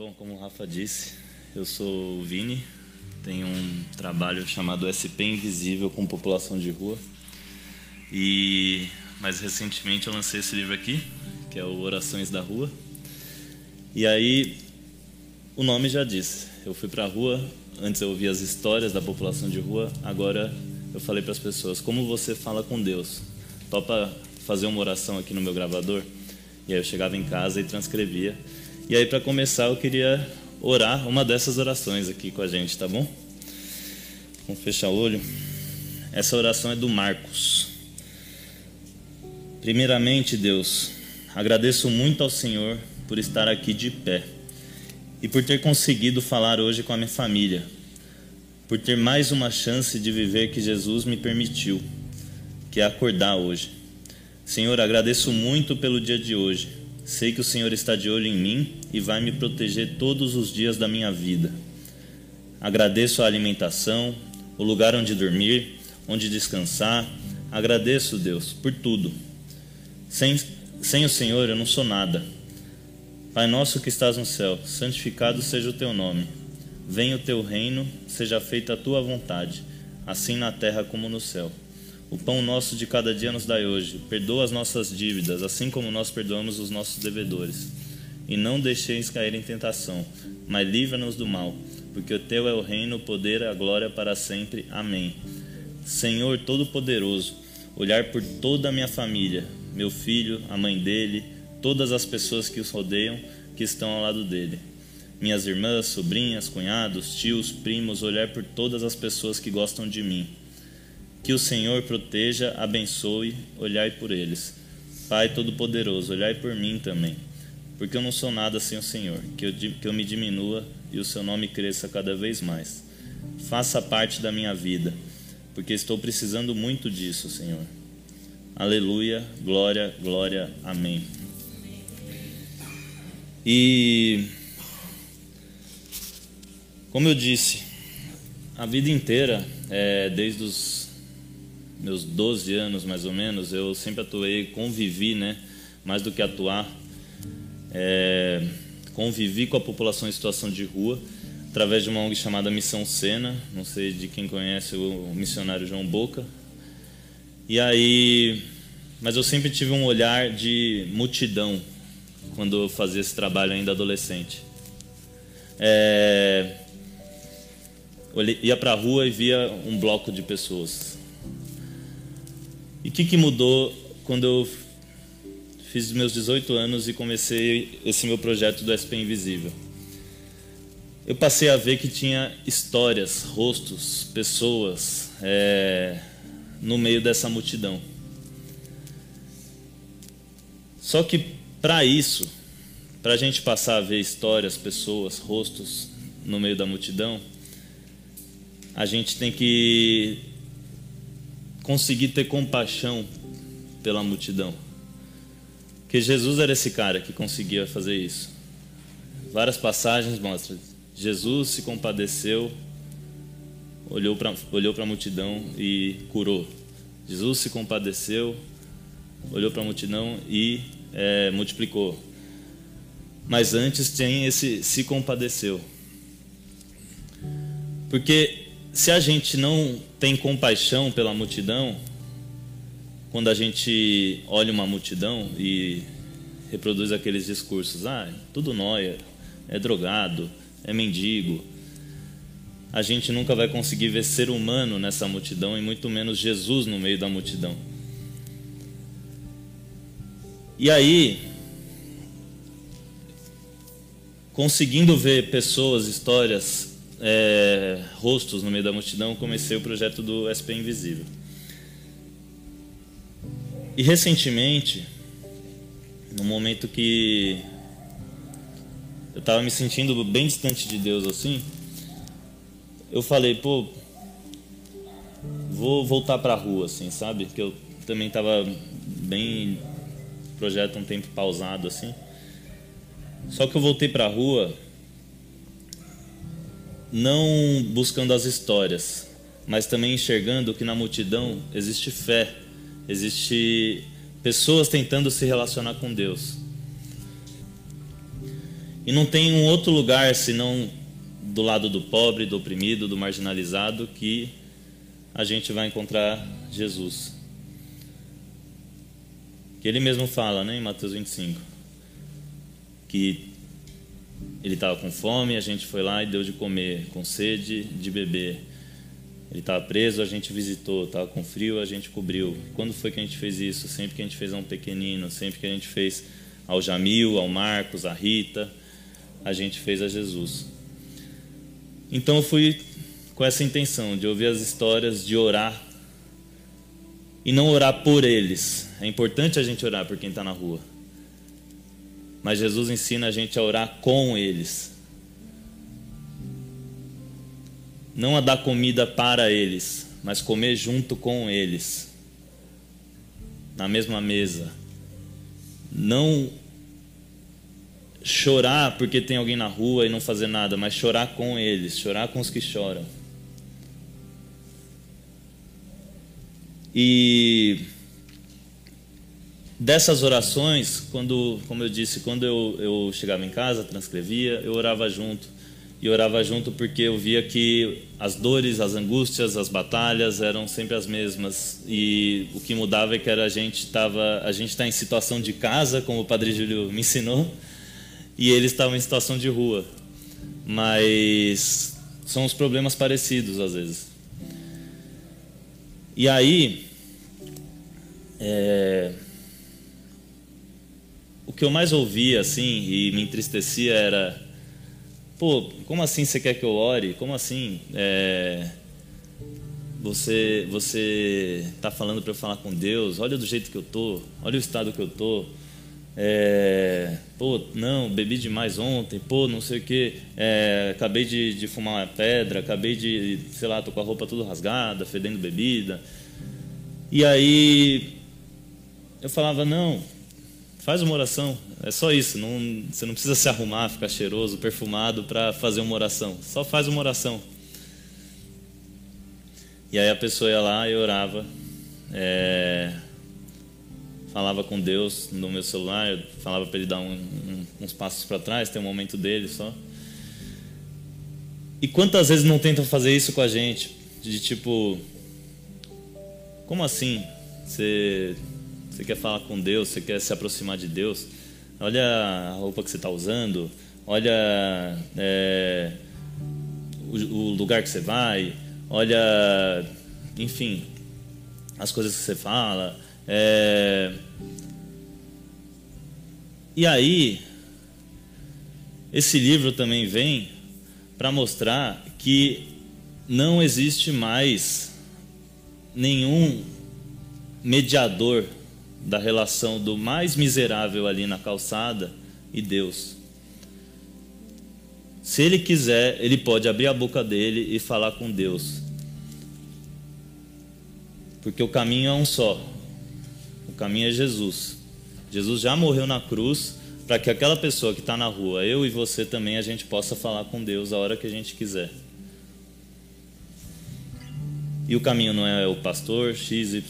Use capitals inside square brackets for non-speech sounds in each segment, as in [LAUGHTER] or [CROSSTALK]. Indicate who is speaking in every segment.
Speaker 1: Bom, como o Rafa disse, eu sou o Vini, tenho um trabalho chamado SP Invisível com população de rua. E mais recentemente eu lancei esse livro aqui, que é o Orações da Rua. E aí o nome já diz. Eu fui para a rua, antes eu ouvia as histórias da população de rua, agora eu falei para as pessoas como você fala com Deus. Topa fazer uma oração aqui no meu gravador? E aí eu chegava em casa e transcrevia. E aí para começar eu queria orar uma dessas orações aqui com a gente, tá bom? Vamos fechar o olho. Essa oração é do Marcos. Primeiramente, Deus, agradeço muito ao Senhor por estar aqui de pé e por ter conseguido falar hoje com a minha família, por ter mais uma chance de viver que Jesus me permitiu, que é acordar hoje. Senhor, agradeço muito pelo dia de hoje. Sei que o Senhor está de olho em mim e vai me proteger todos os dias da minha vida. Agradeço a alimentação, o lugar onde dormir, onde descansar. Agradeço, Deus, por tudo. Sem, sem o Senhor eu não sou nada. Pai nosso que estás no céu, santificado seja o teu nome. Venha o teu reino, seja feita a tua vontade, assim na terra como no céu. O pão nosso de cada dia nos dai hoje. Perdoa as nossas dívidas, assim como nós perdoamos os nossos devedores. E não deixeis cair em tentação, mas livra-nos do mal, porque o teu é o reino, o poder e a glória para sempre. Amém. Senhor Todo-Poderoso, olhar por toda a minha família, meu filho, a mãe dele, todas as pessoas que os rodeiam, que estão ao lado dele. Minhas irmãs, sobrinhas, cunhados, tios, primos, olhar por todas as pessoas que gostam de mim. Que o Senhor proteja, abençoe, olhai por eles. Pai Todo-Poderoso, olhai por mim também, porque eu não sou nada sem o Senhor. Que eu, que eu me diminua e o seu nome cresça cada vez mais. Faça parte da minha vida, porque estou precisando muito disso, Senhor. Aleluia, glória, glória, amém. E como eu disse, a vida inteira, é, desde os meus 12 anos mais ou menos, eu sempre atuei, convivi, né, mais do que atuar, é, convivi com a população em situação de rua através de uma ONG chamada Missão Sena, não sei de quem conhece o missionário João Boca. E aí, mas eu sempre tive um olhar de multidão quando eu fazia esse trabalho ainda adolescente. É, ia para a rua e via um bloco de pessoas. E o que, que mudou quando eu fiz meus 18 anos e comecei esse meu projeto do SP Invisível? Eu passei a ver que tinha histórias, rostos, pessoas é, no meio dessa multidão. Só que para isso, para a gente passar a ver histórias, pessoas, rostos no meio da multidão, a gente tem que conseguir ter compaixão pela multidão. Porque Jesus era esse cara que conseguia fazer isso. Várias passagens mostram. Jesus se compadeceu, olhou para olhou a multidão e curou. Jesus se compadeceu, olhou para a multidão e é, multiplicou. Mas antes tem esse se compadeceu. Porque se a gente não tem compaixão pela multidão, quando a gente olha uma multidão e reproduz aqueles discursos, ah, tudo nóia, é drogado, é mendigo, a gente nunca vai conseguir ver ser humano nessa multidão e muito menos Jesus no meio da multidão. E aí, conseguindo ver pessoas, histórias, é, rostos no meio da multidão, comecei o projeto do SP Invisível. E recentemente, no momento que eu estava me sentindo bem distante de Deus assim, eu falei, pô, vou voltar para a rua, assim, sabe? Que eu também estava bem projeto um tempo pausado assim. Só que eu voltei para a rua não buscando as histórias, mas também enxergando que na multidão existe fé, existe pessoas tentando se relacionar com Deus. E não tem um outro lugar senão do lado do pobre, do oprimido, do marginalizado que a gente vai encontrar Jesus. Que ele mesmo fala, né, em Mateus 25, que ele estava com fome, a gente foi lá e deu de comer, com sede de beber. Ele estava preso, a gente visitou, estava com frio, a gente cobriu. Quando foi que a gente fez isso? Sempre que a gente fez a um pequenino, sempre que a gente fez ao Jamil, ao Marcos, à Rita, a gente fez a Jesus. Então eu fui com essa intenção de ouvir as histórias, de orar e não orar por eles. É importante a gente orar por quem está na rua. Mas Jesus ensina a gente a orar com eles. Não a dar comida para eles, mas comer junto com eles. Na mesma mesa. Não chorar porque tem alguém na rua e não fazer nada, mas chorar com eles, chorar com os que choram. E dessas orações, quando, como eu disse, quando eu, eu chegava em casa, transcrevia, eu orava junto. E orava junto porque eu via que as dores, as angústias, as batalhas eram sempre as mesmas. E o que mudava é que era a gente estava, a gente está em situação de casa, como o Padre Júlio me ensinou, e eles estavam em situação de rua. Mas são os problemas parecidos às vezes. E aí, é, que eu mais ouvia assim e me entristecia era, pô, como assim você quer que eu ore? Como assim? É, você você está falando para eu falar com Deus? Olha do jeito que eu tô, olha o estado que eu tô. É, pô, não, bebi demais ontem, pô, não sei o que, é, acabei de, de, fumar uma pedra, acabei de, sei lá, tô com a roupa tudo rasgada, fedendo bebida. E aí eu falava, não, faz uma oração, é só isso, não, você não precisa se arrumar, ficar cheiroso, perfumado para fazer uma oração, só faz uma oração. E aí a pessoa ia lá e orava. É, falava com Deus no meu celular, falava para ele dar um, um, uns passos para trás, tem um momento dele só. E quantas vezes não tentam fazer isso com a gente? De tipo, como assim? Você, você quer falar com Deus, você quer se aproximar de Deus? Olha a roupa que você está usando, olha é, o, o lugar que você vai, olha, enfim, as coisas que você fala. É... E aí, esse livro também vem para mostrar que não existe mais nenhum mediador da relação do mais miserável ali na calçada e Deus. Se ele quiser, ele pode abrir a boca dele e falar com Deus. Porque o caminho é um só, caminho é Jesus. Jesus já morreu na cruz para que aquela pessoa que está na rua, eu e você também, a gente possa falar com Deus a hora que a gente quiser. E o caminho não é o pastor XYZ,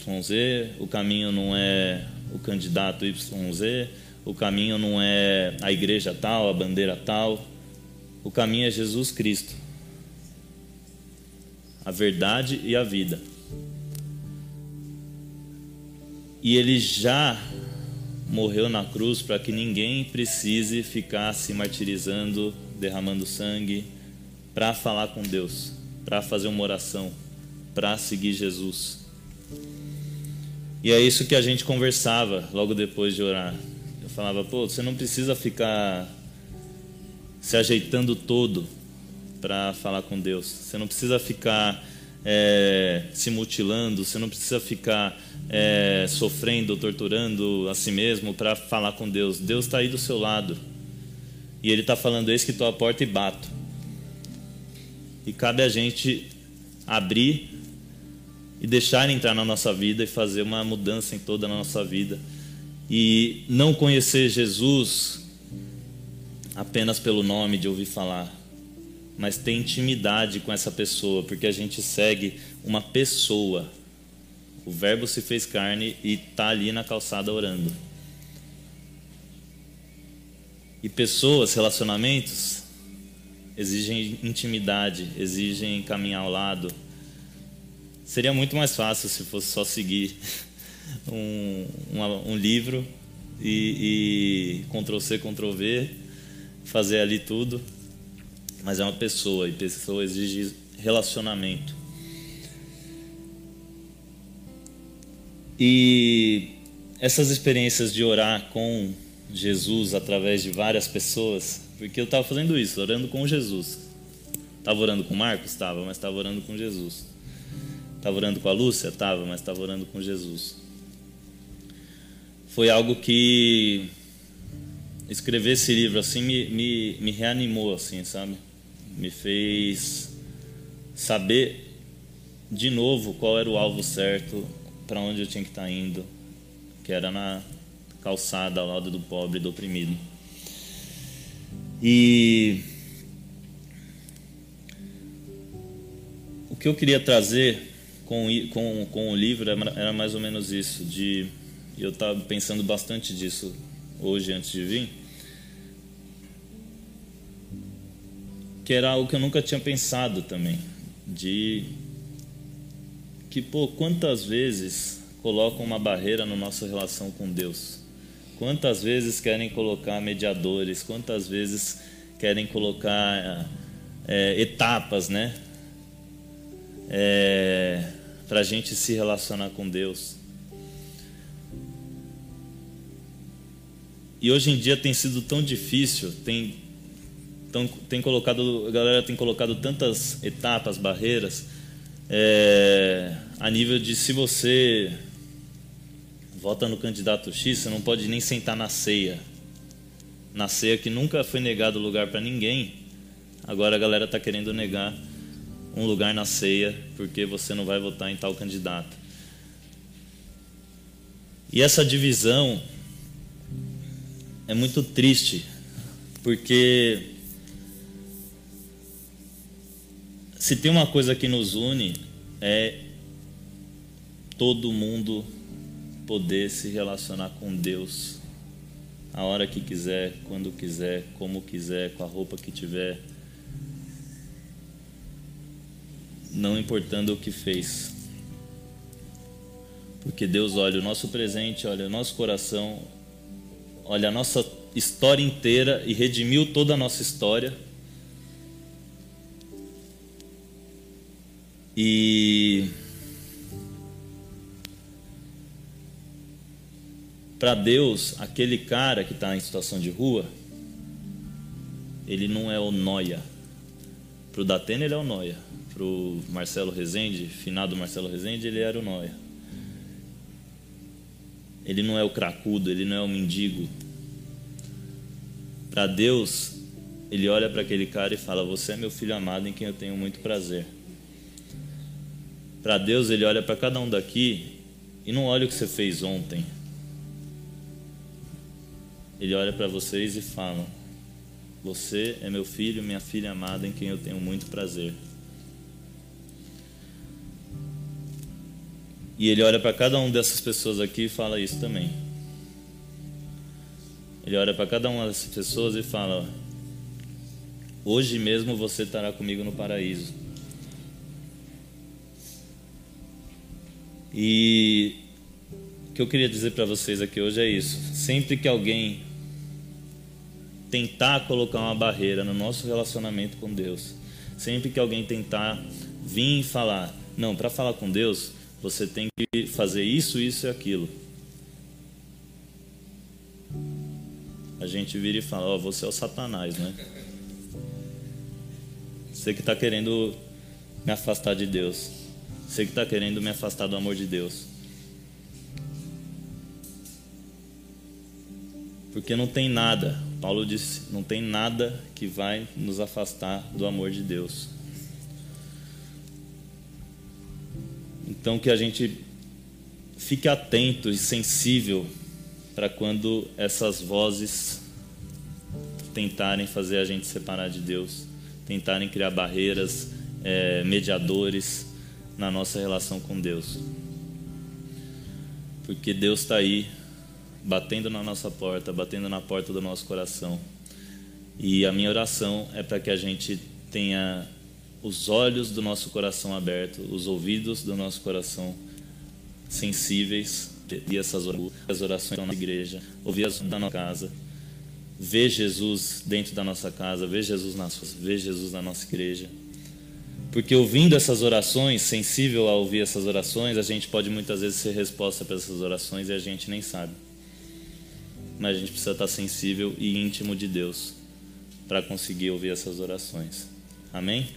Speaker 1: o caminho não é o candidato YZ, o caminho não é a igreja tal, a bandeira tal. O caminho é Jesus Cristo. A verdade e a vida. E ele já morreu na cruz para que ninguém precise ficar se martirizando, derramando sangue, para falar com Deus, para fazer uma oração, para seguir Jesus. E é isso que a gente conversava logo depois de orar. Eu falava, pô, você não precisa ficar se ajeitando todo para falar com Deus. Você não precisa ficar é, se mutilando, você não precisa ficar é, sofrendo, torturando a si mesmo para falar com Deus. Deus está aí do seu lado. E Ele está falando: Eis que estou à porta e bato. E cabe a gente abrir e deixar ele entrar na nossa vida e fazer uma mudança em toda a nossa vida. E não conhecer Jesus apenas pelo nome de ouvir falar, mas ter intimidade com essa pessoa, porque a gente segue uma pessoa o Verbo se fez carne e está ali na calçada orando. E pessoas, relacionamentos, exigem intimidade, exigem caminhar ao lado. Seria muito mais fácil se fosse só seguir [LAUGHS] um, um, um livro e, e Ctrl-C, Ctrl-V, fazer ali tudo. Mas é uma pessoa e pessoa exige relacionamento. E essas experiências de orar com Jesus através de várias pessoas, porque eu estava fazendo isso, orando com Jesus. Estava orando com Marcos? Estava, mas estava orando com Jesus. Estava orando com a Lúcia? Estava, mas estava orando com Jesus. Foi algo que escrever esse livro assim me, me, me reanimou, assim, sabe? Me fez saber de novo qual era o alvo certo, para onde eu tinha que estar tá indo, que era na calçada ao lado do pobre e do oprimido. E o que eu queria trazer com, com, com o livro era mais ou menos isso, de eu estava pensando bastante disso hoje antes de vir, que era algo que eu nunca tinha pensado também, de que pô, quantas vezes colocam uma barreira na nossa relação com Deus? Quantas vezes querem colocar mediadores? Quantas vezes querem colocar é, etapas, né? É, para a gente se relacionar com Deus. E hoje em dia tem sido tão difícil, tem, tão, tem colocado, a galera tem colocado tantas etapas, barreiras, é, a nível de se você vota no candidato X, você não pode nem sentar na ceia. Na ceia que nunca foi negado lugar para ninguém. Agora a galera está querendo negar um lugar na ceia porque você não vai votar em tal candidato. E essa divisão é muito triste, porque se tem uma coisa que nos une é todo mundo poder se relacionar com Deus a hora que quiser, quando quiser, como quiser, com a roupa que tiver, não importando o que fez. Porque Deus olha o nosso presente, olha o nosso coração, olha a nossa história inteira e redimiu toda a nossa história. E para Deus, aquele cara que está em situação de rua, ele não é o noia. Para o Datena, ele é o noia. Para o Marcelo Rezende, finado Marcelo Rezende, ele era o noia. Ele não é o cracudo, ele não é o mendigo. Para Deus, ele olha para aquele cara e fala: Você é meu filho amado em quem eu tenho muito prazer. Para Deus, ele olha para cada um daqui e não olha o que você fez ontem ele olha para vocês e fala: Você é meu filho, minha filha amada, em quem eu tenho muito prazer. E ele olha para cada uma dessas pessoas aqui e fala isso também. Ele olha para cada uma dessas pessoas e fala: Hoje mesmo você estará comigo no paraíso. E o que eu queria dizer para vocês aqui hoje é isso. Sempre que alguém tentar colocar uma barreira no nosso relacionamento com Deus. Sempre que alguém tentar vir falar, não, para falar com Deus, você tem que fazer isso, isso e aquilo. A gente vira e fala, ó, oh, você é o Satanás, né? Você que está querendo me afastar de Deus. Você que está querendo me afastar do amor de Deus. Porque não tem nada, Paulo disse, não tem nada que vai nos afastar do amor de Deus. Então que a gente fique atento e sensível para quando essas vozes tentarem fazer a gente separar de Deus, tentarem criar barreiras, é, mediadores na nossa relação com Deus. Porque Deus está aí batendo na nossa porta, batendo na porta do nosso coração, E a minha oração é para que a gente tenha os olhos do nosso coração abertos, os ouvidos do nosso coração sensíveis e essas orações da nossa igreja, ouvir as da nossa casa, ver Jesus dentro da nossa casa, ver Jesus na, ver Jesus na nossa igreja. Porque ouvindo essas orações, sensível a ouvir essas orações, a gente pode muitas vezes ser resposta para essas orações e a gente nem sabe. Mas a gente precisa estar sensível e íntimo de Deus para conseguir ouvir essas orações. Amém?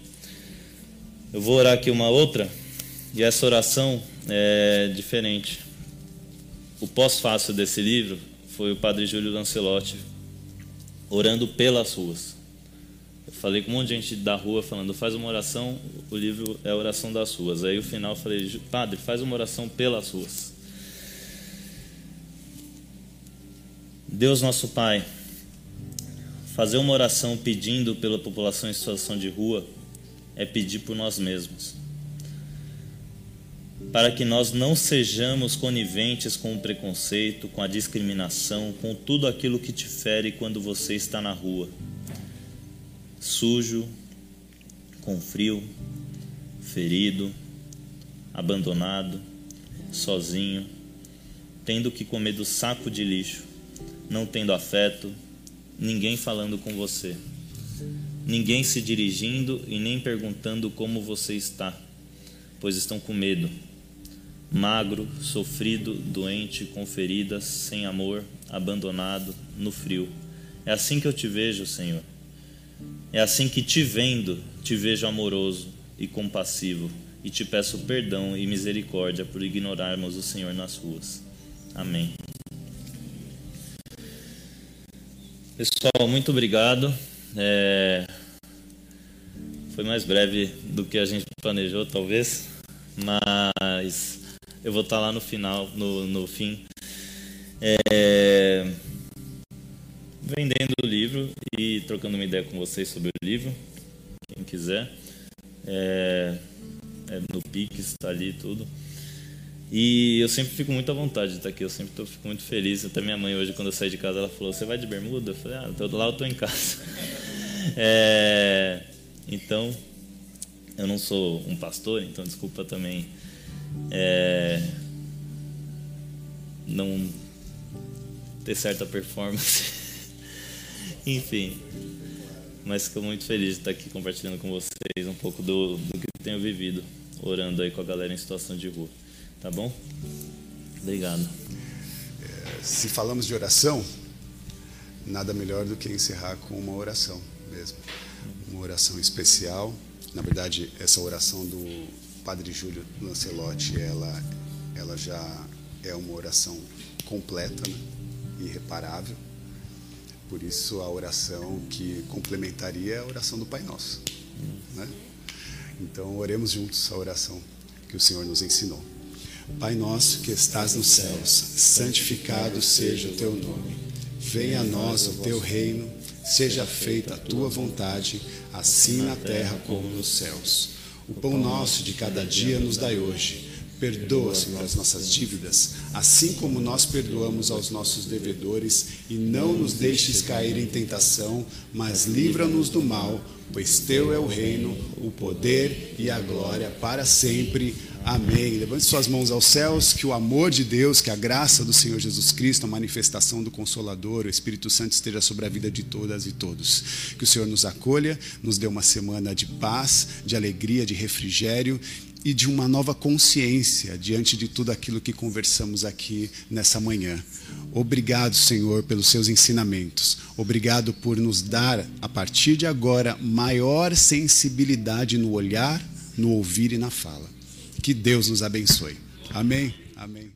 Speaker 1: Eu vou orar aqui uma outra, e essa oração é diferente. O pós-fácil desse livro foi o padre Júlio Lancelotti orando pelas ruas. Eu falei com um monte de gente da rua falando, faz uma oração, o livro é a oração das ruas. Aí o final eu falei, padre, faz uma oração pelas ruas. Deus nosso Pai, fazer uma oração pedindo pela população em situação de rua é pedir por nós mesmos. Para que nós não sejamos coniventes com o preconceito, com a discriminação, com tudo aquilo que te fere quando você está na rua. Sujo, com frio, ferido, abandonado, sozinho, tendo que comer do saco de lixo, não tendo afeto, ninguém falando com você ninguém se dirigindo e nem perguntando como você está, pois estão com medo. Magro, sofrido, doente, com feridas, sem amor, abandonado, no frio. É assim que eu te vejo, Senhor. É assim que te vendo, te vejo amoroso e compassivo, e te peço perdão e misericórdia por ignorarmos o Senhor nas ruas. Amém. Pessoal, muito obrigado. É, foi mais breve do que a gente planejou, talvez, mas eu vou estar lá no final, no, no fim, é, vendendo o livro e trocando uma ideia com vocês sobre o livro, quem quiser. É, é no Pix, está ali tudo. E eu sempre fico muito à vontade de estar aqui, eu sempre tô, fico muito feliz. Até minha mãe hoje, quando eu saí de casa, ela falou, você vai de bermuda? Eu falei, ah, lá eu estou em casa. É, então, eu não sou um pastor, então desculpa também é, não ter certa performance. [LAUGHS] Enfim, mas fico muito feliz de estar aqui compartilhando com vocês um pouco do, do que tenho vivido, orando aí com a galera em situação de rua. Tá bom? Obrigado.
Speaker 2: É, se falamos de oração, nada melhor do que encerrar com uma oração mesmo. Uma oração especial. Na verdade, essa oração do Padre Júlio Lancelotti, ela, ela já é uma oração completa, né? irreparável. Por isso, a oração que complementaria é a oração do Pai Nosso. Né? Então, oremos juntos a oração que o Senhor nos ensinou. Pai nosso que estás nos céus, santificado seja o teu nome. Venha a nós o teu reino Seja feita a tua vontade, assim na terra como nos céus. O pão nosso de cada dia nos dai hoje. Perdoa, Senhor, as nossas dívidas, assim como nós perdoamos aos nossos devedores, e não nos deixes cair em tentação, mas livra-nos do mal, pois teu é o reino, o poder e a glória para sempre. Amém. Levante suas mãos aos céus, que o amor de Deus, que a graça do Senhor Jesus Cristo, a manifestação do Consolador, o Espírito Santo esteja sobre a vida de todas e todos. Que o Senhor nos acolha, nos dê uma semana de paz, de alegria, de refrigério e de uma nova consciência diante de tudo aquilo que conversamos aqui nessa manhã. Obrigado, Senhor, pelos seus ensinamentos. Obrigado por nos dar, a partir de agora, maior sensibilidade no olhar, no ouvir e na fala. Que Deus nos abençoe. Amém. Amém.